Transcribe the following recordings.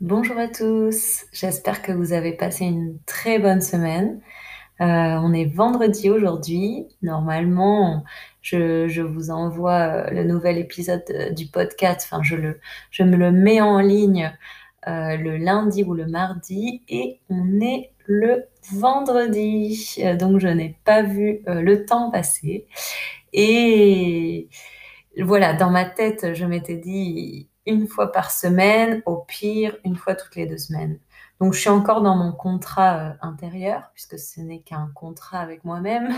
Bonjour à tous, j'espère que vous avez passé une très bonne semaine. Euh, on est vendredi aujourd'hui. Normalement, je, vous envoie euh, le nouvel épisode euh, du podcast. Enfin, je, me le mets en ligne le lundi ou le mardi et on est le vendredi. donc, je n'ai pas vu le temps passer. Et voilà, dans ma tête, je m'étais dit une fois par semaine, au pire une fois toutes les deux semaines. Donc je suis encore dans mon contrat euh, intérieur, puisque ce n'est qu'un contrat avec moi-même.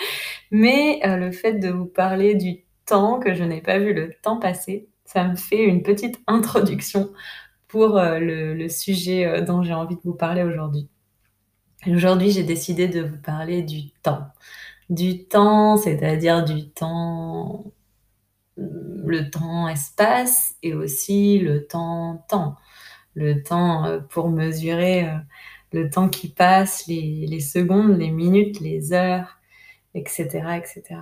Mais euh, le fait de vous parler du temps, que je n'ai pas vu le temps passer, ça me fait une petite introduction pour euh, le, sujet dont j'ai envie de vous parler aujourd'hui. Aujourd'hui, j'ai décidé de vous parler du temps. Du temps, c'est-à-dire du temps le temps-espace et aussi le temps-temps. Le temps euh, pour mesurer euh, le temps qui passe, les, secondes, les minutes, les heures, etc. etc.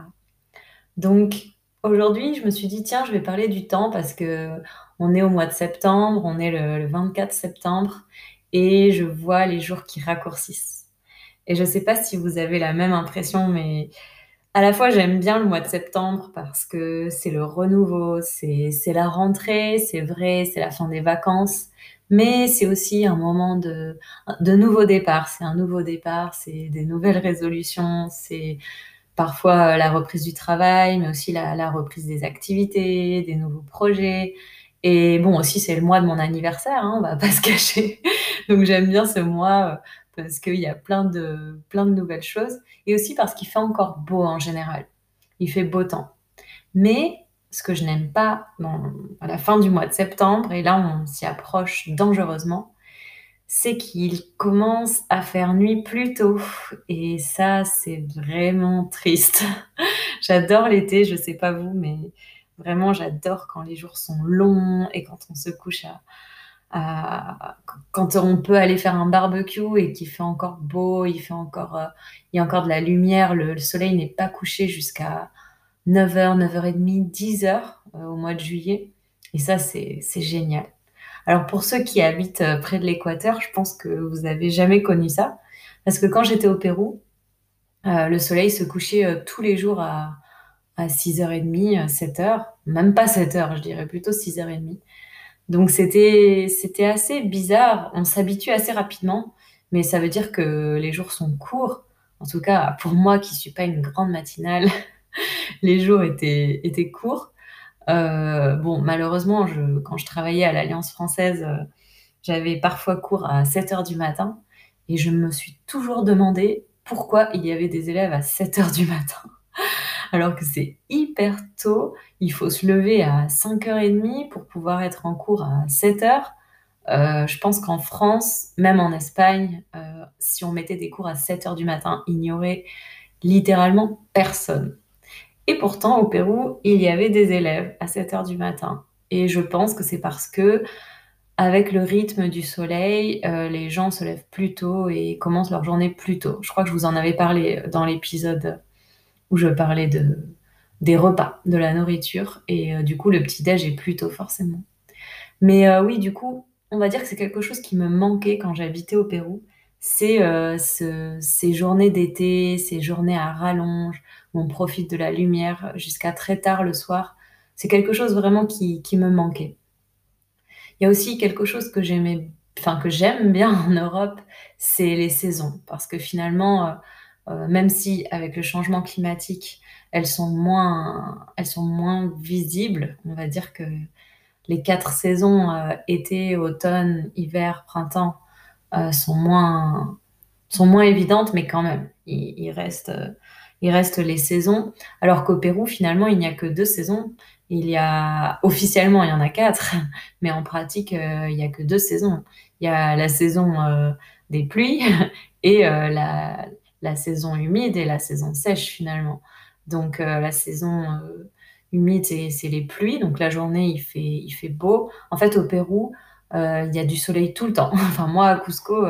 Donc aujourd'hui, je me suis dit, tiens, je vais parler du temps parce que on est au mois de septembre, on est le, le 24 septembre et je vois les jours qui raccourcissent. Et je ne sais pas si vous avez la même impression, mais à la fois, j'aime bien le mois de septembre parce que c'est le renouveau, c'est la rentrée, c'est vrai, c'est la fin des vacances, mais c'est aussi un moment de, de nouveau départ. C'est un nouveau départ, c'est des nouvelles résolutions, c'est parfois la reprise du travail, mais aussi la, la, reprise des activités, des nouveaux projets. Et bon, aussi, c'est le mois de mon anniversaire, hein, on va pas se cacher. Donc, j'aime bien ce mois parce qu'il y a plein de, plein de nouvelles choses, et aussi parce qu'il fait encore beau en général. Il fait beau temps. Mais ce que je n'aime pas à la fin du mois de septembre, et là on s'y approche dangereusement, c'est qu'il commence à faire nuit plus tôt. Et ça, c'est vraiment triste. j'adore l'été, je sais pas vous, mais vraiment j'adore quand les jours sont longs et quand on se couche à, quand on peut aller faire un barbecue et qu'il fait encore beau, il fait encore, euh, il y a encore de la lumière, le, soleil n'est pas couché jusqu'à 9h, 9h30, 10h au mois de juillet. Et ça, c'est génial. Alors pour ceux qui habitent euh, près de l'équateur, je pense que vous n'avez jamais connu ça. Parce que quand j'étais au Pérou, euh, le soleil se couchait tous les jours à, à 6h30, 7h, même pas 7h, je dirais plutôt 6h30. Donc c'était assez bizarre. On s'habitue assez rapidement, mais ça veut dire que les jours sont courts. En tout cas, pour moi qui suis pas une grande matinale, les jours étaient courts. Euh, bon, malheureusement, quand je travaillais à l'Alliance française, euh, j'avais parfois cours à 7 heures du matin et je me suis toujours demandé pourquoi il y avait des élèves à 7 heures du matin alors que c'est hyper tôt. Il faut se lever à 5h30 pour pouvoir être en cours à 7h. Euh, je pense qu'en France, même en Espagne, si on mettait des cours à 7h du matin, il n'y aurait littéralement personne. Et pourtant, au Pérou, il y avait des élèves à 7h du matin. Et je pense que c'est parce que, avec le rythme du soleil, euh, les gens se lèvent plus tôt et commencent leur journée plus tôt. Je crois que je vous en avais parlé dans l'épisode où je parlais de, des repas, de la nourriture. Et euh, du coup, le petit-déj est plutôt forcément. Mais euh, oui, du coup, on va dire que c'est quelque chose qui me manquait quand j'habitais au Pérou. C'est euh, ces journées d'été, ces journées à rallonge, où on profite de la lumière jusqu'à très tard le soir. C'est quelque chose vraiment qui, me manquait. Il y a aussi quelque chose que j'aimais, enfin que j'aime bien en Europe, c'est les saisons, parce que finalement, euh, même si avec le changement climatique, elles sont moins, elles sont moins visibles. On va dire que les quatre saisons, euh, été, automne, hiver, printemps, euh, sont, moins, sont moins évidentes, mais quand même, il, reste, il reste les saisons. Alors qu'au Pérou, finalement, il n'y a que deux saisons. Il y a, officiellement, il y en a quatre, mais en pratique, il n'y a que deux saisons. Il y a la saison des pluies et la, la saison humide et la saison sèche finalement. Donc euh, la saison euh, humide, c'est les pluies. Donc la journée, il fait, il fait beau. En fait, au Pérou, euh, il y a du soleil tout le temps. enfin, moi, à Cusco,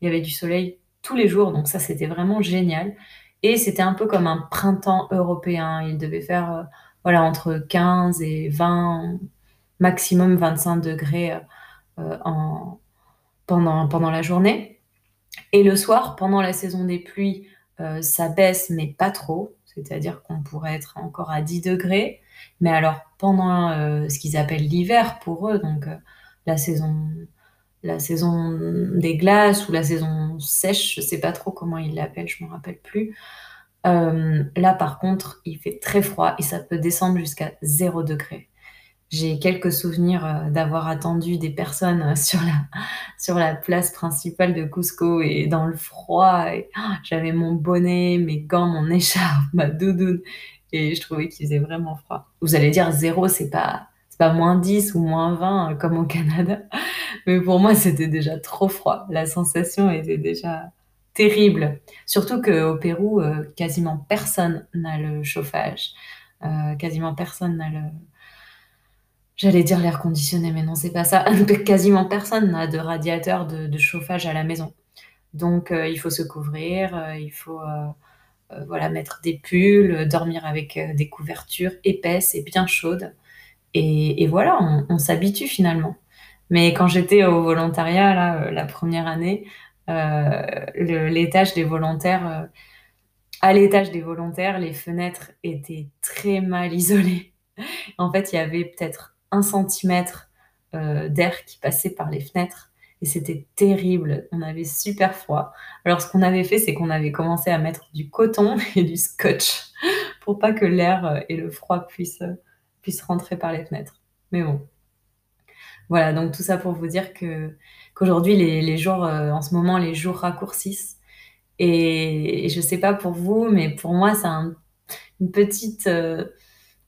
il y avait du soleil tous les jours, donc ça c'était vraiment génial. Et c'était un peu comme un printemps européen. Il devait faire euh, voilà, entre 15 et 20, maximum 25 degrés euh, en, pendant, pendant la journée. Et le soir, pendant la saison des pluies, euh, ça baisse, mais pas trop. C'est-à-dire qu'on pourrait être encore à 10 degrés. Mais alors, pendant ce qu'ils appellent l'hiver pour eux, donc la saison la saison des glaces ou la saison sèche, je sais pas trop comment ils l'appellent, je me rappelle plus. Euh, là, par contre, il fait très froid et ça peut descendre jusqu'à 0 degré. J'ai quelques souvenirs euh, d'avoir attendu des personnes euh, sur la, sur la place principale de Cusco et dans le froid. Ah, j'avais mon bonnet, mes gants, mon écharpe, ma doudoune et je trouvais qu'il faisait vraiment froid. Vous allez dire zéro, c'est pas, pas moins 10 ou moins 20 comme au Canada. Mais pour moi, c'était déjà trop froid. La sensation était déjà terrible. Surtout qu'au Pérou, euh, quasiment personne n'a le chauffage. Euh, quasiment personne n'a le. J'allais dire l'air conditionné, mais non, c'est pas ça. quasiment personne n'a de radiateur de, chauffage à la maison. Donc, euh, il faut se couvrir, il faut voilà, mettre des pulls, dormir avec des couvertures épaisses et bien chaudes. Et, voilà, on s'habitue finalement. Mais quand j'étais au volontariat, là, euh, la première année, euh, euh, à l'étage des volontaires, les fenêtres étaient très mal isolées. En fait, il y avait peut-être un centimètre d'air qui passait par les fenêtres et c'était terrible. On avait super froid. Alors, ce qu'on avait fait, c'est qu'on avait commencé à mettre du coton et du scotch pour pas que l'air et le froid puissent, rentrer par les fenêtres. Mais bon, voilà, donc tout ça pour vous dire que qu'aujourd'hui, les, jours, euh, en ce moment, les jours raccourcissent. Et, je je sais pas pour vous, mais pour moi, c'est une petite, euh,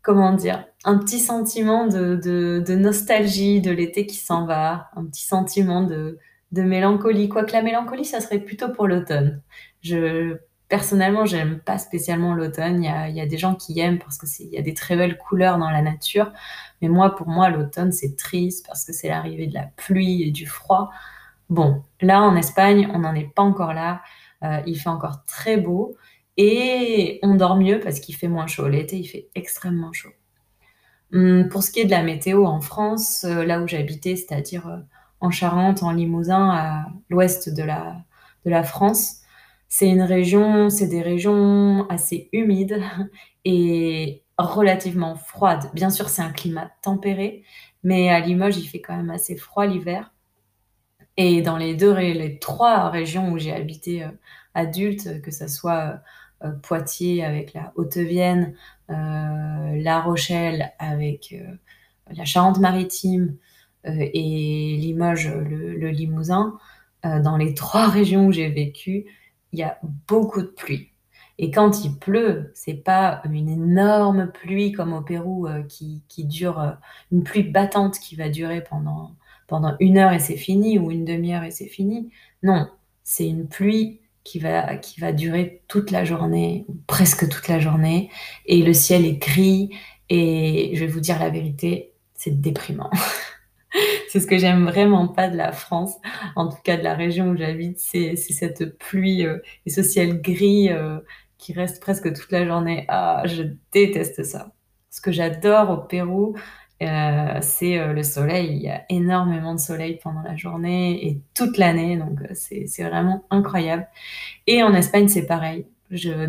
comment dire, un petit sentiment de, nostalgie de l'été qui s'en va, un petit sentiment de, de mélancolie. Quoique la mélancolie, ça serait plutôt pour l'automne. Je, personnellement, j'aime pas spécialement l'automne. Il y a, des gens qui aiment parce qu'il y a des très belles couleurs dans la nature. Mais moi, pour moi, l'automne, c'est triste parce que c'est l'arrivée de la pluie et du froid. Bon, là, en Espagne, on n'en est pas encore là. Euh, il fait encore très beau et on dort mieux parce qu'il fait moins chaud. L'été, il fait extrêmement chaud. Hum, pour ce qui est de la météo en France, euh, là où j'habitais, c'est-à-dire euh, en Charente, en Limousin, à l'ouest de la, de la France, c'est une région, c'est des régions assez humides et relativement froides. Bien sûr, c'est un climat tempéré, mais à Limoges, il fait quand même assez froid l'hiver. Et dans les deux, les trois régions où j'ai habité euh, adulte, que ce soit euh, Poitiers avec la Haute-Vienne, euh, La Rochelle avec la Charente-Maritime et Limoges, le Limousin, dans les trois régions où j'ai vécu, il y a beaucoup de pluie. Et quand il pleut, c'est pas une énorme pluie comme au Pérou euh, qui, dure, euh, une pluie battante qui va durer pendant, pendant une heure et c'est fini, ou une demi-heure et c'est fini. Non, c'est une pluie qui va, qui va durer toute la journée, ou presque toute la journée, et le ciel est gris, et je vais vous dire la vérité, c'est déprimant. c'est ce que j'aime vraiment pas de la France, en tout cas de la région où j'habite, c'est cette pluie euh, et ce ciel gris euh, qui reste presque toute la journée. Ah, je déteste ça. Ce que j'adore au Pérou, euh, c'est le soleil. Il y a énormément de soleil pendant la journée et toute l'année, donc c'est vraiment incroyable. Et en Espagne, c'est pareil.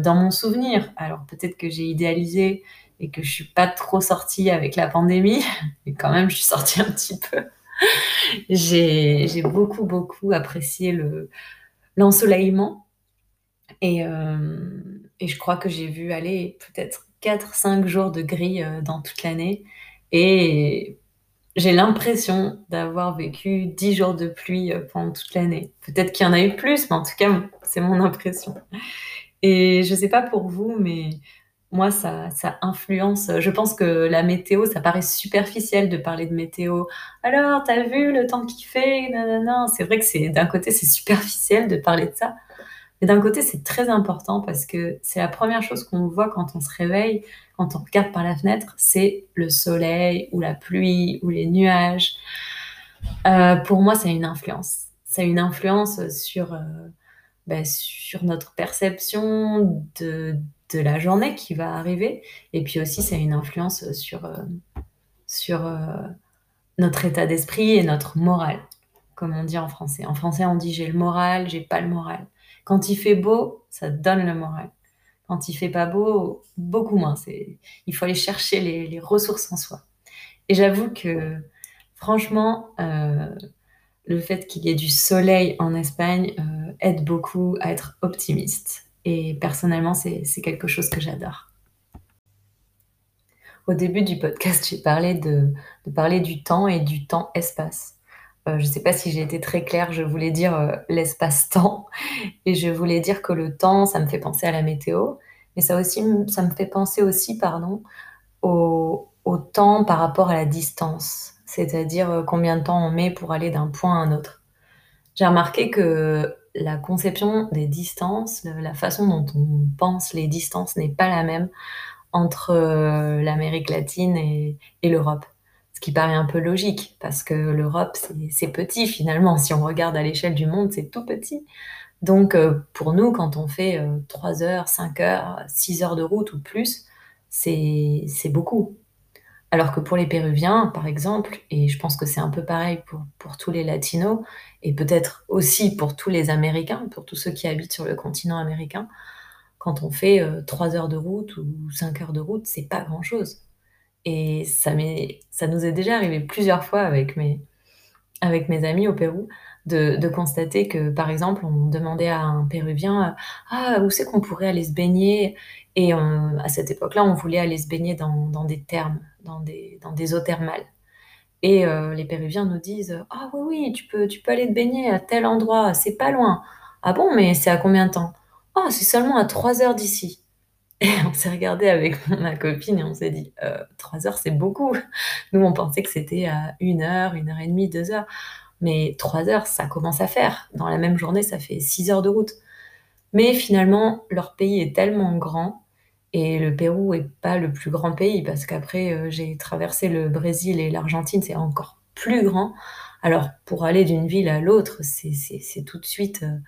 Dans mon souvenir, alors peut-être que j'ai idéalisé et que je suis pas trop sortie avec la pandémie, mais quand même, je suis sortie un petit peu j'ai beaucoup, beaucoup apprécié l'ensoleillement. et, euh, et, je crois que j'ai vu aller peut-être 4-5 jours de gris euh, dans toute l'année. Et j'ai l'impression d'avoir vécu 10 jours de pluie euh, pendant toute l'année. Peut-être qu'il y en a eu plus, mais en tout cas, c'est mon impression. Et je sais pas pour vous, mais moi, ça, ça influence. Je pense que la météo, ça paraît superficiel de parler de météo. Alors, t'as vu le temps qu'il fait Non, non, C'est vrai que c'est d'un côté, c'est superficiel de parler de ça. Mais d'un côté, c'est très important parce que c'est la première chose qu'on voit quand on se réveille, quand on regarde par la fenêtre, c'est le soleil ou la pluie ou les nuages. Euh, pour moi, ça a une influence. Ça a une influence sur, euh, bah, sur notre perception de de la journée qui va arriver et puis aussi ça a une influence sur, heu, sur, heu, notre état d'esprit et notre moral, comme on dit en français. En français, on dit: «J'ai le moral, j'ai pas le moral». Quand il fait beau, ça donne le moral. Quand il fait pas beau, beaucoup moins. C'est il faut aller chercher les ressources en soi et j'avoue que franchement, heu, le fait qu'il y ait du soleil en Espagne, aide beaucoup à être optimiste et personnellement, c'est quelque chose que j'adore. Au début du podcast, j'ai parlé de parler du temps et du temps-espace. Heu, je sais pas si j'ai été très claire, je voulais dire, heu, l'espace-temps et je voulais dire que le temps, ça me fait penser à la météo, mais ça aussi ça me fait penser aussi, pardon, au temps par rapport à la distance, c'est-à-dire, heu, combien de temps on met pour aller d'un point à un autre. J'ai remarqué que la conception des distances, la façon dont on pense les distances n'est pas la même entre, heu, l'Amérique latine et l'Europe. Ce qui paraît un peu logique parce que l'Europe, c'est petit finalement. Si on regarde à l'échelle du monde, c'est tout petit. Donc heu, pour nous, quand on fait, heu, 3 heures, 5 heures, 6 heures de route ou plus, c'est beaucoup. Alors que pour les Péruviens, par exemple, et je pense que c'est un peu pareil pour tous les latinos et peut-être aussi pour tous les Américains, pour tous ceux qui habitent sur le continent américain, quand on fait, heu, 3 heures de route ou 5 heures de route, c'est pas grand-chose et ça nous est déjà arrivé plusieurs fois avec mes amis au Pérou de de constater que, par exemple, on demandait à un Péruvien: «Ah, où c'est qu'on pourrait aller se baigner?» Et à cette époque-là, on voulait aller se baigner dans des thermes, dans des eaux thermales et heu, les Péruviens nous disent: «Ah oui, oui, tu peux aller te baigner à tel endroit, c'est pas loin». «Ah bon, mais c'est à combien de temps?» «Oh, c'est seulement à 3 heures d'ici» et on s'est regardé avec ma copine et on s'est dit: «Heu, 3 heures, c'est beaucoup». Nous, on pensait que c'était à 1 heure, 1 heure et demie, 2 heures, mais 3 heures, ça commence à faire. Dans la même journée, ça fait 6 heures de route. Mais finalement, leur pays est tellement grand et le Pérou est pas le plus grand pays parce qu'après, heu, j'ai traversé le Brésil et l'Argentine, c'est encore plus grand. Alors pour aller d'une ville à l'autre, c'est tout de suite, heu,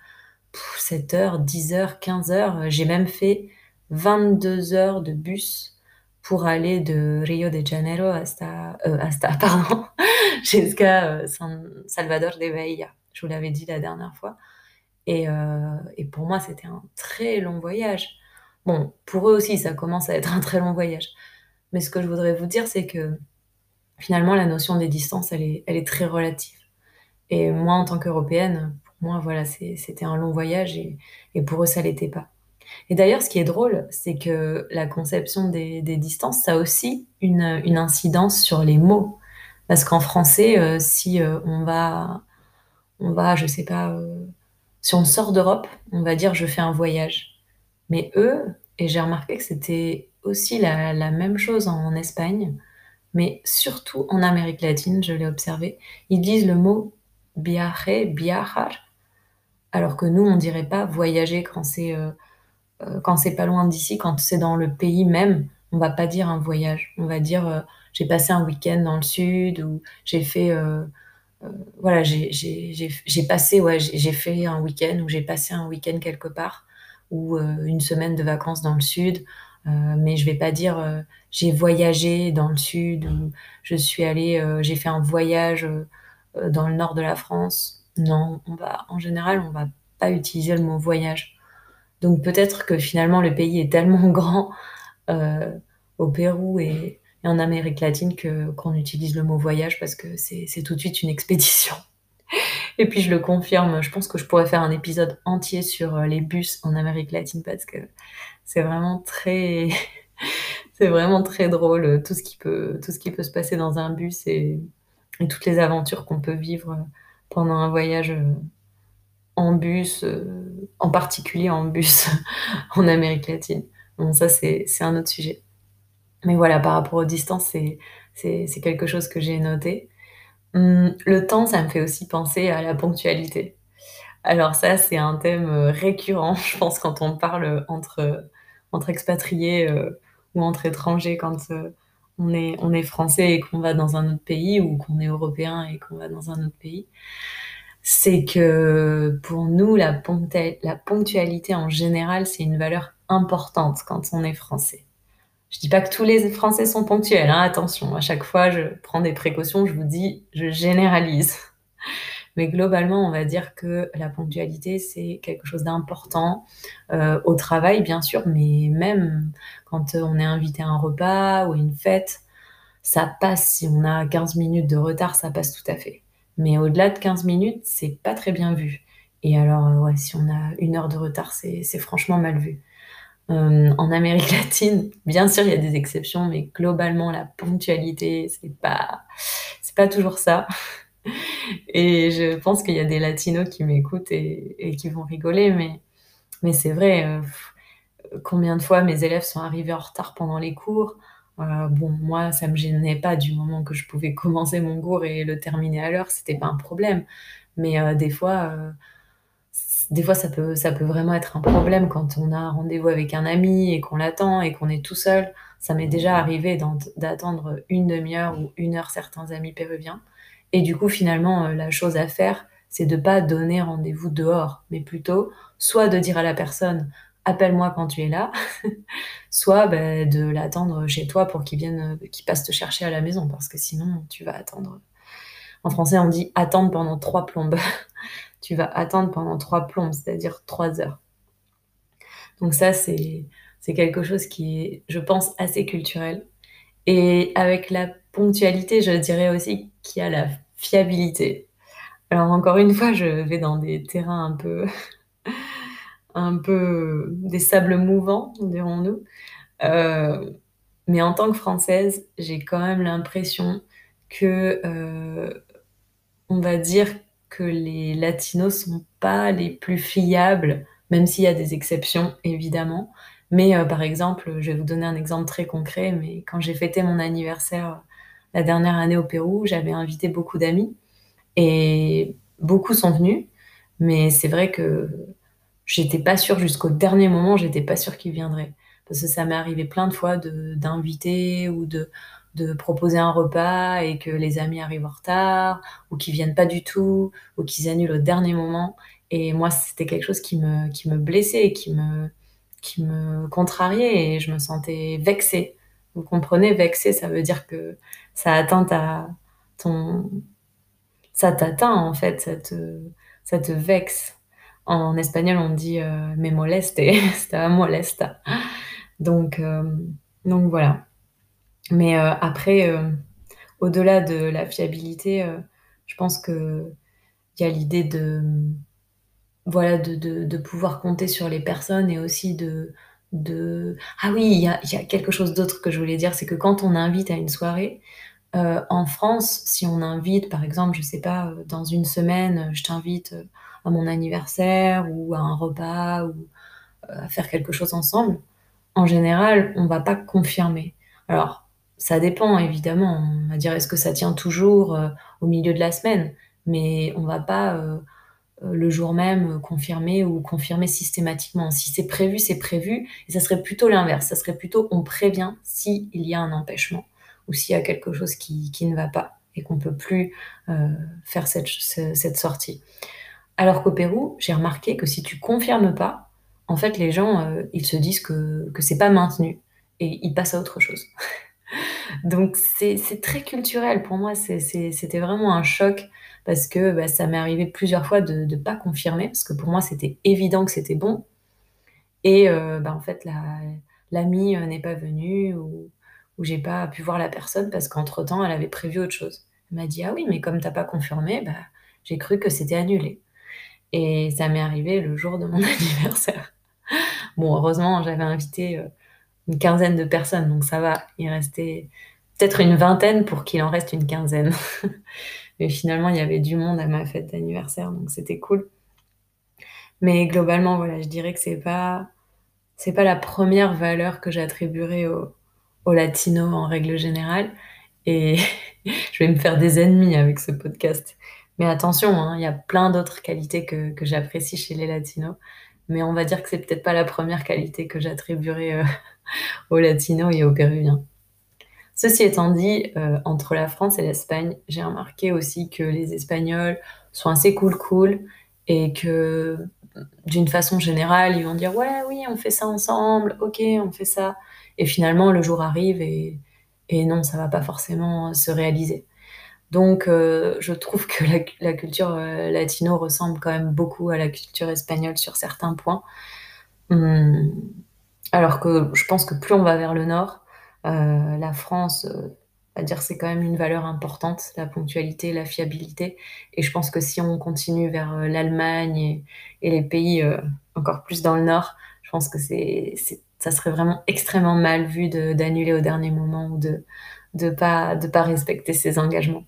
7 heures, 10 heures, 15 heures. J'ai même fait 22 heures de bus pour aller de Rio de Janeiro hasta, heu, hasta pardon, jusqu'à, heu, San Salvador de Bahia. Je vous l'avais dit la dernière fois et heu et pour moi, c'était un très long voyage. Bon, pour eux aussi, ça commence à être un très long voyage. Mais ce que je voudrais vous dire, c'est que finalement, la notion des distances, elle est très relative et moi, en tant qu'Européenne, pour moi, voilà, c'était un long voyage et pour eux, ça l'était pas et d'ailleurs, ce qui est drôle, c'est que la conception des distances, ça a aussi une, incidence sur les mots. Parce qu'en français, heu, si, heu, on va on va, je sais pas, heu, si on sort d'Europe, on va dire: «Je fais un voyage». Mais eux et j'ai remarqué que c'était aussi la même chose en Espagne, mais surtout en Amérique latine, je l'ai observé, ils disent le mot viaje, viajar, alors que nous, on dirait pas voyager quand c'est, heu heu, quand c'est pas loin d'ici, quand c'est dans le pays même, on va pas dire un voyage. On va dire, heu: «J'ai passé un week-end dans le sud» ou «J'ai fait, j'ai passé, ouais, j'ai fait un week-end» ou «J'ai passé un week-end quelque part» ou heu, «une semaine de vacances dans le sud», heu, mais je vais pas dire, heu: «J'ai voyagé dans le sud» ou «Je suis allé, heu, j'ai fait un voyage, dans le nord de la France». Non, on va en général, on va pas utiliser le mot voyage. Donc peut-être que finalement le pays est tellement grand, au Pérou et et en Amérique latine qu'on utilise le mot voyage parce que c'est tout de suite une expédition et puis je le confirme, je pense que je pourrais faire un épisode entier sur, heu, les bus en Amérique latine parce que c'est vraiment très c'est vraiment très drôle, heu, tout ce qui peut tout ce qui peut se passer dans un bus et et toutes les aventures qu'on peut vivre, heu, pendant un voyage, en bus, en particulier en bus en Amérique latine. Bon ça, c'est un autre sujet. Mais voilà, par rapport aux distances, c'est quelque chose que j'ai noté. Mmh, le temps, ça me fait aussi penser à la ponctualité. Alors ça, c'est un thème, heu, récurrent, je pense, quand on parle, entre, entre expatriés, heu, ou entre étrangers quand, heu, on est on est français et qu'on va dans un autre pays ou qu'on est européen et qu'on va dans un autre pays. c'est que pour nous, la ponctualité en général, c'est une valeur importante quand on est français. Je dis pas que tous les Français sont ponctuels, hein, attention, à chaque fois je prends des précautions, je vous dis, je généralise. Mais globalement, on va dire que la ponctualité, c'est quelque chose d'important euh, au travail, bien sûr, mais même quand on est invité à un repas ou à une fête, ça passe. Si on a 15 minutes de retard, ça passe tout à fait. Mais au-delà de 15 minutes, c'est pas très bien vu. Et alors, euh, ouais, si on a une heure de retard, c'est franchement mal vu. Euh, en Amérique latine, bien sûr, il y a des exceptions, mais globalement, la ponctualité, c'est pas, c'est pas toujours ça. Et je pense qu'il y a des latinos qui m'écoutent et, qui vont rigoler, mais, mais c'est vrai. Euh, combien de fois mes élèves sont arrivés en retard pendant les cours? Euh, bon, moi, ça me gênait pas du moment que je pouvais commencer mon cours et le terminer à l'heure, c'était pas un problème. Mais des fois, des fois, ça peut, vraiment être un problème quand on a un rendez-vous avec un ami et qu'on l'attend et qu'on est tout seul. Ça m'est déjà arrivé d'attendre une demi-heure ou une heure certains amis péruviens. Et du coup, finalement, la chose à faire, c'est de pas donner rendez-vous dehors, mais plutôt soit de dire à la personne appelle-moi quand tu es là, soit bah, de l'attendre chez toi pour qu'il vienne, qu'il passe te chercher à la maison, parce que sinon tu vas attendre. En français, on dit attendre pendant trois plombes. tu vas attendre pendant trois plombes, c'est-à-dire trois heures. Donc ça, c'est quelque chose qui est, je pense, assez culturel. Et avec la ponctualité, je dirais aussi qu'il y a la fiabilité. Alors encore une fois, je vais dans des terrains un peu un peu des sables mouvants, dirons-nous. Euh, mais en tant que Française, j'ai quand même l'impression que, euh, on va dire que les latinos sont pas les plus fiables, même s'il y a des exceptions, évidemment. Mais euh, par exemple, je vais vous donner un exemple très concret, mais quand j'ai fêté mon anniversaire la dernière année au Pérou, j'avais invité beaucoup d'amis et beaucoup sont venus, mais c'est vrai que j'étais pas sûre jusqu'au dernier moment, j'étais pas sûre qu'il viendrait. Parce que ça m'est arrivé plein de fois d'inviter ou de, de proposer un repas et que les amis arrivent en retard ou qu'ils viennent pas du tout ou qu'ils annulent au dernier moment. Et moi, c'était quelque chose qui me, qui me blessait, qui me, qui me contrariait et je me sentais vexée. Vous comprenez, vexée, ça veut dire que ça atteint ta, ton, ça t'atteint en fait, ça te, ça te vexe. En espagnol, on dit euh, me moleste, ça molesta. Donc, euh, donc voilà. Mais euh, après, au-delà de la fiabilité, je pense que il y a l'idée de pouvoir compter sur les personnes et aussi de ah oui il y a, quelque chose d'autre que je voulais dire c'est que quand on invite à une soirée en France si on invite par exemple je sais pas dans une semaine je t'invite à mon anniversaire ou à un repas ou euh, à faire quelque chose ensemble, en général, on va pas confirmer. Alors, ça dépend évidemment. On va dire est-ce que ça tient toujours euh, au milieu de la semaine, mais on va pas euh, le jour même confirmer ou confirmer systématiquement. Si c'est prévu, c'est prévu. Et ça serait plutôt l'inverse. Ça serait plutôt on prévient s'il y a un empêchement ou s'il y a quelque chose qui, ne va pas et qu'on peut plus faire cette, cette sortie. Alors qu'au Pérou, j'ai remarqué que si tu confirmes pas, en fait, les gens, euh, ils se disent que, c'est pas maintenu et ils passent à autre chose. Donc, c'est très culturel. Pour moi, c'était vraiment un choc parce que bah, ça m'est arrivé plusieurs fois de ne pas confirmer parce que pour moi, c'était évident que c'était bon. Et euh, bah, en fait, l'ami euh, n'est pas venu ou, ou j'ai pas pu voir la personne parce qu'entre-temps, elle avait prévu autre chose. Elle m'a dit Ah oui, mais comme t'as pas confirmé, bah, j'ai cru que c'était annulé. Et ça m'est arrivé le jour de mon anniversaire. Bon, heureusement, j'avais invité euh, une quinzaine de personnes, donc ça va. Il restait peut-être une vingtaine pour qu'il en reste une quinzaine. Mais finalement, il y avait du monde à ma fête d'anniversaire, donc c'était cool. Mais globalement, voilà, je dirais que c'est pas c'est pas la première valeur que j'attribuerais aux au latinos en règle générale. Et je vais me faire des ennemis avec ce podcast. Mais attention, hein, il y a plein d'autres qualités que, que j'apprécie chez les latinos. Mais on va dire que c'est peut-être pas la première qualité que j'attribuerai euh, aux latinos et aux péruviens. Ceci étant dit, euh, entre la France et l'Espagne, j'ai remarqué aussi que les Espagnols sont assez cool cool et que d'une façon générale, ils vont dire ouais, oui, on fait ça ensemble, ok, on fait ça. Et finalement, le jour arrive et, et non, ça va pas forcément se réaliser. Donc, euh, je trouve que la, culture euh, latino ressemble quand même beaucoup à la culture espagnole sur certains points. Hum, alors que je pense que plus on va vers le nord, euh, la France, à dire c'est quand même une valeur importante, la ponctualité, la fiabilité. Et je pense que si on continue vers l'Allemagne et, les pays encore plus dans le nord, je pense que c'est, ça serait vraiment extrêmement mal vu d'annuler au dernier moment ou de de pas respecter ses engagements.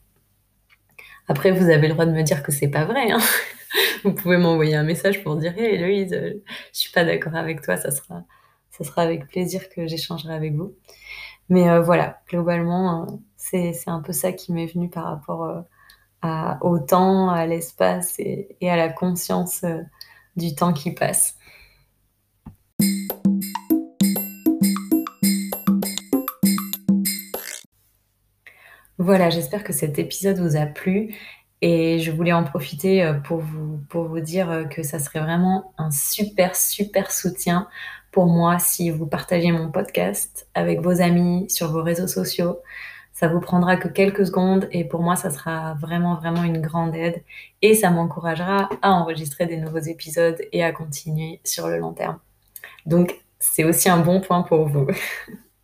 Après, vous avez le droit de me dire que c'est pas vrai, hein. Vous pouvez m'envoyer un message pour dire Hey Héloïse, euh, je suis pas d'accord avec toi, ça sera, ça sera avec plaisir que j'échangerai avec vous. Mais euh, voilà, globalement, euh, c'est, c'est un peu ça qui m'est venu par rapport euh, à, au temps, à l'espace et, et à la conscience du temps qui passe. Voilà, j'espère que cet épisode vous a plu et je voulais en profiter euh, pour vous, dire euh, que ça serait vraiment un super, super soutien pour moi si vous partagez mon podcast avec vos amis sur vos réseaux sociaux. Ça vous prendra que quelques secondes et pour moi, ça sera vraiment, vraiment une grande aide et ça m'encouragera à enregistrer des nouveaux épisodes et à continuer sur le long terme. Donc, c'est aussi un bon point pour vous.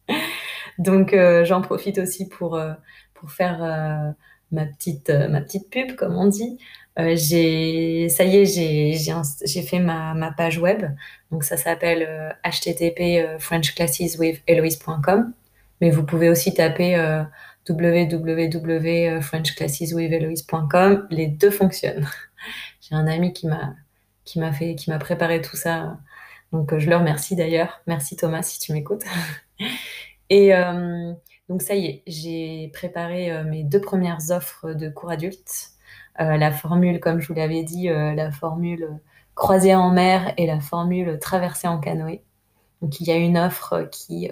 Donc, euh, j'en profite aussi pour, pour faire euh, ma petite, euh, ma petite pub, comme on dit. Euh, j'ai, ça y est, j'ai, fait ma, ma page web. Donc, ça s'appelle http frenchclasseswithheloise.com. Mais vous pouvez aussi taper www.frenchclasseswithheloise.com. Les deux fonctionnent. J'ai un ami qui m'a, fait, qui m'a préparé tout ça. Donc, je le remercie d'ailleurs. Merci Thomas si tu m'écoutes. Et donc ça y est, j'ai préparé euh, mes deux premières offres de cours adultes. Euh, la formule, comme je vous l'avais dit, euh, la formule croisière en mer et la formule traversée en canoë. Donc il y a une offre qui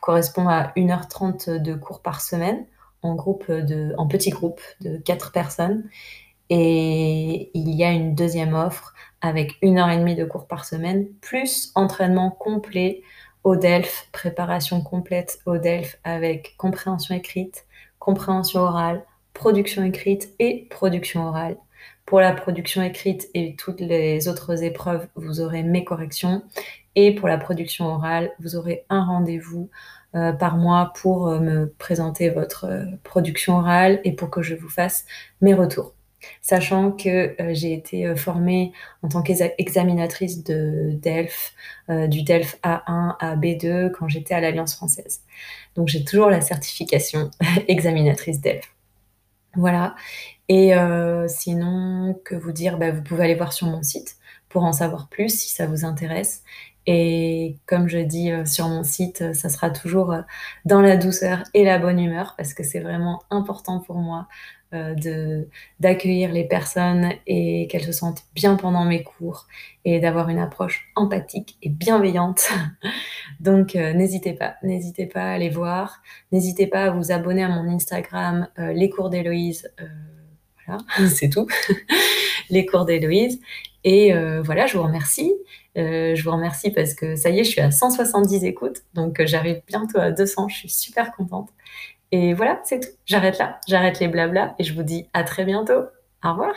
correspond à 1h30 de cours par semaine en groupe de, en petit groupe de 4 personnes. Et il y a une deuxième offre avec une heure et demie de cours par semaine, plus entraînement complet au DELF, préparation complète au DELF avec compréhension écrite, compréhension orale, production écrite et production orale. Pour la production écrite et toutes les autres épreuves, vous aurez mes corrections. Et pour la production orale, vous aurez un rendez-vous euh, par mois pour euh, me présenter votre euh, production orale et pour que je vous fasse mes retours sachant que euh, j'ai été euh, formée en tant qu'examinatrice de DELF, euh, du DELF A1 à B2 quand j'étais à l'Alliance française. Donc j'ai toujours la certification examinatrice DELF. Voilà. Et sinon, que vous dire, bah, vous pouvez aller voir sur mon site pour en savoir plus si ça vous intéresse. Et comme je dis sur mon site, ça sera toujours dans la douceur et la bonne humeur parce que c'est vraiment important pour moi de d'accueillir les personnes et qu'elles se sentent bien pendant mes cours et d'avoir une approche empathique et bienveillante. Donc euh, n'hésitez pas, n'hésitez pas à aller voir, n'hésitez pas à vous abonner à mon Instagram, euh, les cours d'Héloïse. Euh, voilà, c'est tout. les cours d'Héloïse. Et euh, voilà, je vous remercie. Euh, je vous remercie parce que ça y est, je suis à 170 écoutes, donc euh, j'arrive bientôt à 200. Je suis super contente. Et voilà, c'est tout. J'arrête là, j'arrête les blablas et je vous dis à très bientôt. Au revoir.